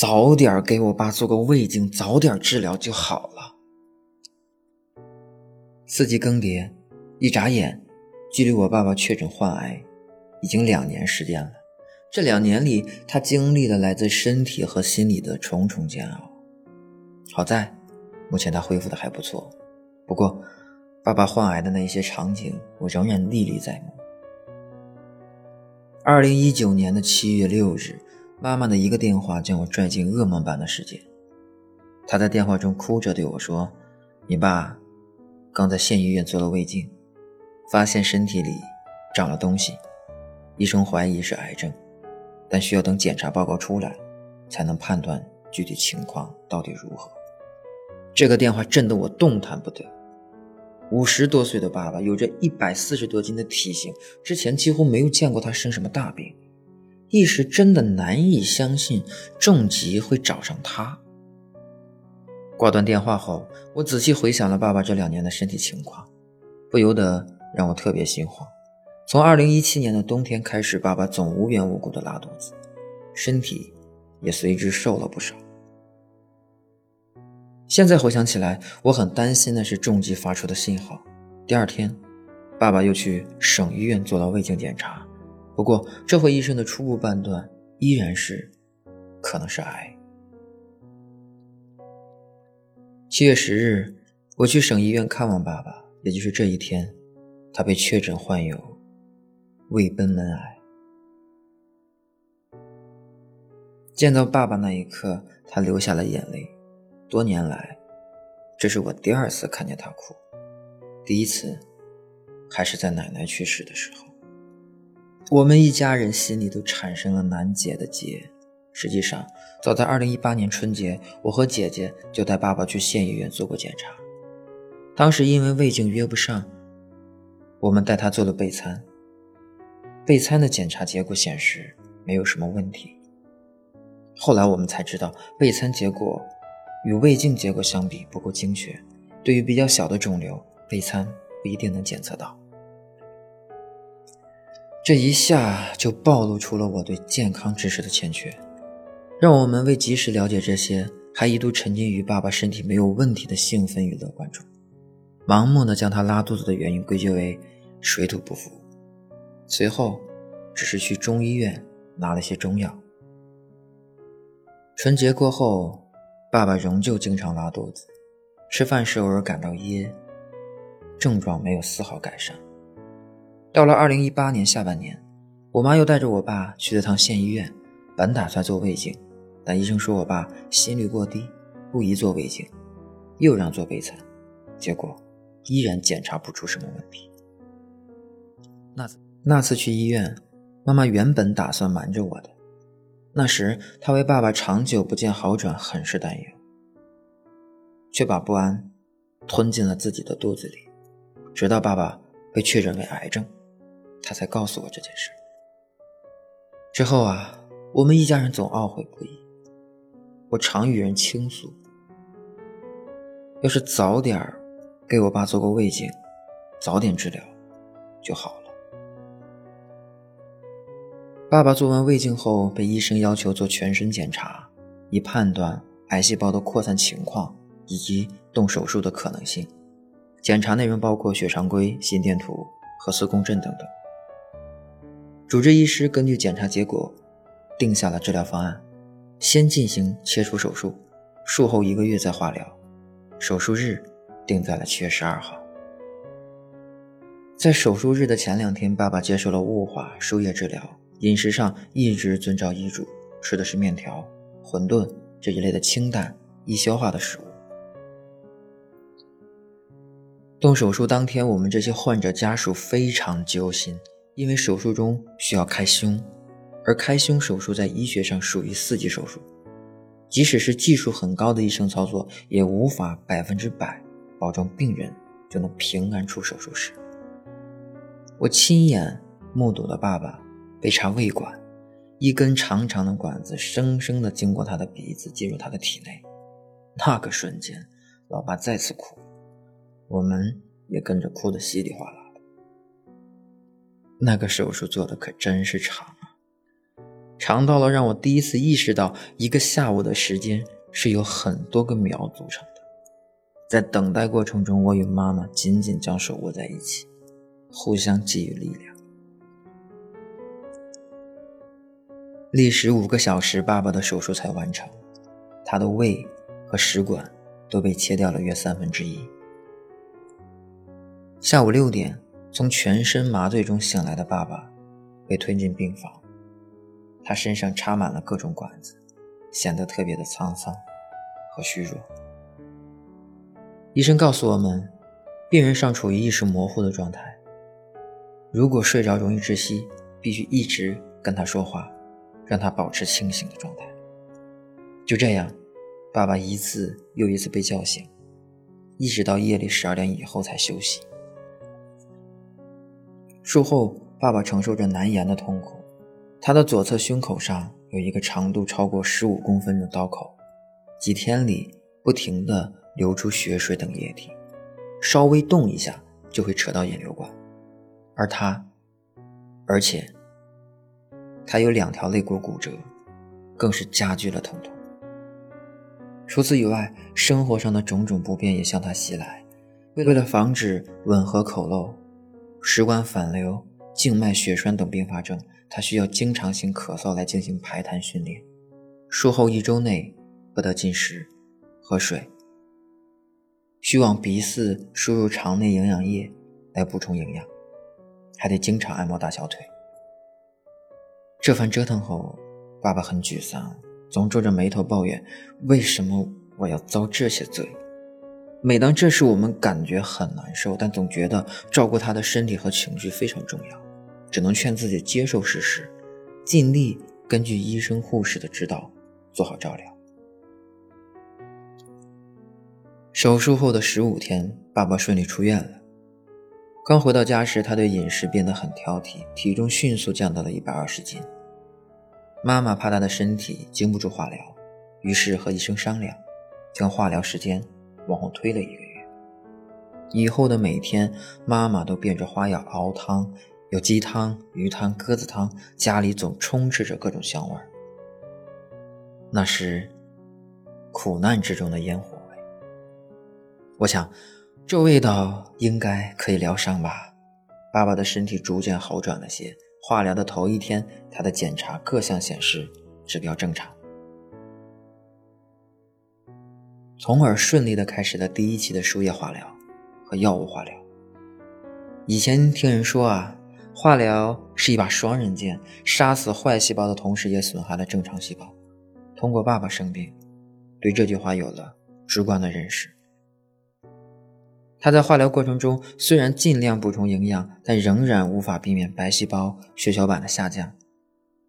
早点给我爸做个胃镜，早点治疗就好了。四季更迭，一眨眼，距离我爸爸确诊患癌已经两年时间了。这两年里，他经历了来自身体和心理的重重煎熬。好在，目前他恢复的还不错。不过，爸爸患癌的那些场景，我仍然历历在目。二零一九年的七月六日，妈妈的一个电话将我拽进噩梦般的世界。她在电话中哭着对我说：“你爸刚在县医院做了胃镜，发现身体里长了东西，医生怀疑是癌症。”但需要等检查报告出来，才能判断具体情况到底如何。这个电话震得我动弹不得。五十多岁的爸爸有着一百四十多斤的体型，之前几乎没有见过他生什么大病，一时真的难以相信重疾会找上他。挂断电话后，我仔细回想了爸爸这两年的身体情况，不由得让我特别心慌。从二零一七年的冬天开始，爸爸总无缘无故的拉肚子，身体也随之瘦了不少。现在回想起来，我很担心的是重疾发出的信号。第二天，爸爸又去省医院做了胃镜检查，不过这回医生的初步判断依然是可能是癌。七月十日，我去省医院看望爸爸，也就是这一天，他被确诊患有。胃贲门癌。见到爸爸那一刻，他流下了眼泪。多年来，这是我第二次看见他哭。第一次，还是在奶奶去世的时候。我们一家人心里都产生了难解的结。实际上，早在2018年春节，我和姐姐就带爸爸去县医院做过检查。当时因为胃镜约不上，我们带他做了备餐。备餐的检查结果显示没有什么问题。后来我们才知道，备餐结果与胃镜结果相比不够精确，对于比较小的肿瘤，备餐不一定能检测到。这一下就暴露出了我对健康知识的欠缺，让我们为及时了解这些，还一度沉浸于爸爸身体没有问题的兴奋与乐观中，盲目的将他拉肚子的原因归结为水土不服。随后，只是去中医院拿了些中药。春节过后，爸爸仍旧经常拉肚子，吃饭时偶尔感到噎，症状没有丝毫改善。到了二零一八年下半年，我妈又带着我爸去了趟县医院，本打算做胃镜，但医生说我爸心率过低，不宜做胃镜，又让做胃餐，结果依然检查不出什么问题。那次。那次去医院，妈妈原本打算瞒着我的。那时她为爸爸长久不见好转很是担忧，却把不安吞进了自己的肚子里。直到爸爸被确诊为癌症，他才告诉我这件事。之后啊，我们一家人总懊悔不已。我常与人倾诉，要是早点给我爸做过胃镜，早点治疗就好了。爸爸做完胃镜后，被医生要求做全身检查，以判断癌细胞的扩散情况以及动手术的可能性。检查内容包括血常规、心电图、核磁共振等等。主治医师根据检查结果，定下了治疗方案：先进行切除手术，术后一个月再化疗。手术日定在了七月十二号。在手术日的前两天，爸爸接受了雾化输液治疗。饮食上一直遵照医嘱，吃的是面条、馄饨这一类的清淡、易消化的食物。动手术当天，我们这些患者家属非常揪心，因为手术中需要开胸，而开胸手术在医学上属于四级手术，即使是技术很高的医生操作，也无法百分之百保证病人就能平安出手术室。我亲眼目睹了爸爸。被插胃管，一根长长的管子生生的经过他的鼻子进入他的体内。那个瞬间，老爸再次哭，我们也跟着哭得稀里哗啦。那个手术做的可真是长啊！长到了让我第一次意识到，一个下午的时间是由很多个秒组成的。在等待过程中，我与妈妈紧紧将手握在一起，互相给予力量。历时五个小时，爸爸的手术才完成。他的胃和食管都被切掉了约三分之一。下午六点，从全身麻醉中醒来的爸爸被推进病房，他身上插满了各种管子，显得特别的沧桑和虚弱。医生告诉我们，病人尚处于意识模糊的状态，如果睡着容易窒息，必须一直跟他说话，让他保持清醒的状态。就这样，爸爸一次又一次被叫醒，一直到夜里十二点以后才休息。术后，爸爸承受着难言的痛苦，他的左侧胸口上有一个长度超过十五公分的刀口，几天里不停的。流出血水等液体，稍微动一下就会扯到引流管，而他，而且他有两条肋骨骨折，更是加剧了疼痛。除此以外，生活上的种种不便也向他袭来。为了防止吻合口漏、食管反流、静脉血栓等并发症，他需要经常性咳嗽来进行排痰训练。术后一周内不得进食、喝水。需往鼻饲输入肠内营养液来补充营养，还得经常按摩大小腿。这番折腾后，爸爸很沮丧，总皱着眉头抱怨：“为什么我要遭这些罪？”每当这时，我们感觉很难受，但总觉得照顾他的身体和情绪非常重要，只能劝自己接受事实，尽力根据医生护士的指导做好照料。手术后的十五天，爸爸顺利出院了。刚回到家时，他对饮食变得很挑剔，体重迅速降到了一百二十斤。妈妈怕他的身体经不住化疗，于是和医生商量，将化疗时间往后推了一个月。以后的每天，妈妈都变着花样熬汤，有鸡汤、鱼汤、鸽子汤，家里总充斥着各种香味儿。那是苦难之中的烟火味。我想，这味道应该可以疗伤吧。爸爸的身体逐渐好转了些。化疗的头一天，他的检查各项显示指标正常，从而顺利的开始了第一期的输液化疗和药物化疗。以前听人说啊，化疗是一把双刃剑，杀死坏细胞的同时也损害了正常细胞。通过爸爸生病，对这句话有了直观的认识。他在化疗过程中虽然尽量补充营养，但仍然无法避免白细胞、血小板的下降。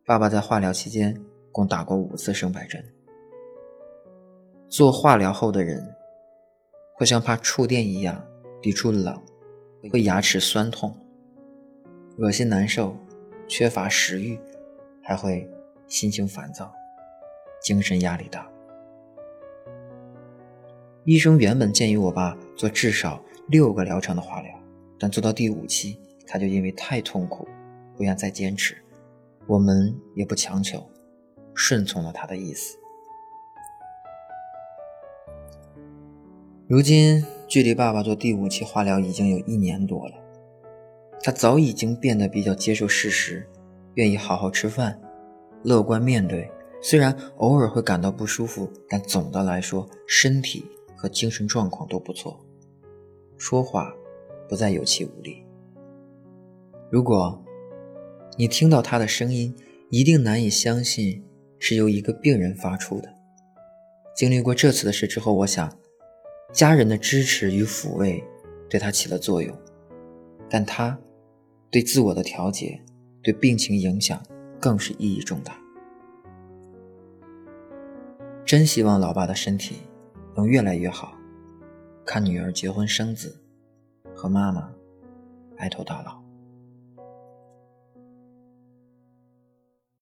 爸爸在化疗期间共打过五次生白针。做化疗后的人会像怕触电一样抵触冷，会牙齿酸痛、恶心难受、缺乏食欲，还会心情烦躁、精神压力大。医生原本建议我爸做至少六个疗程的化疗，但做到第五期，他就因为太痛苦，不愿再坚持。我们也不强求，顺从了他的意思。如今，距离爸爸做第五期化疗已经有一年多了，他早已经变得比较接受事实，愿意好好吃饭，乐观面对。虽然偶尔会感到不舒服，但总的来说，身体。和精神状况都不错，说话不再有气无力。如果你听到他的声音，一定难以相信是由一个病人发出的。经历过这次的事之后，我想，家人的支持与抚慰对他起了作用，但他对自我的调节、对病情影响更是意义重大。真希望老爸的身体。能越来越好，看女儿结婚生子，和妈妈白头到老。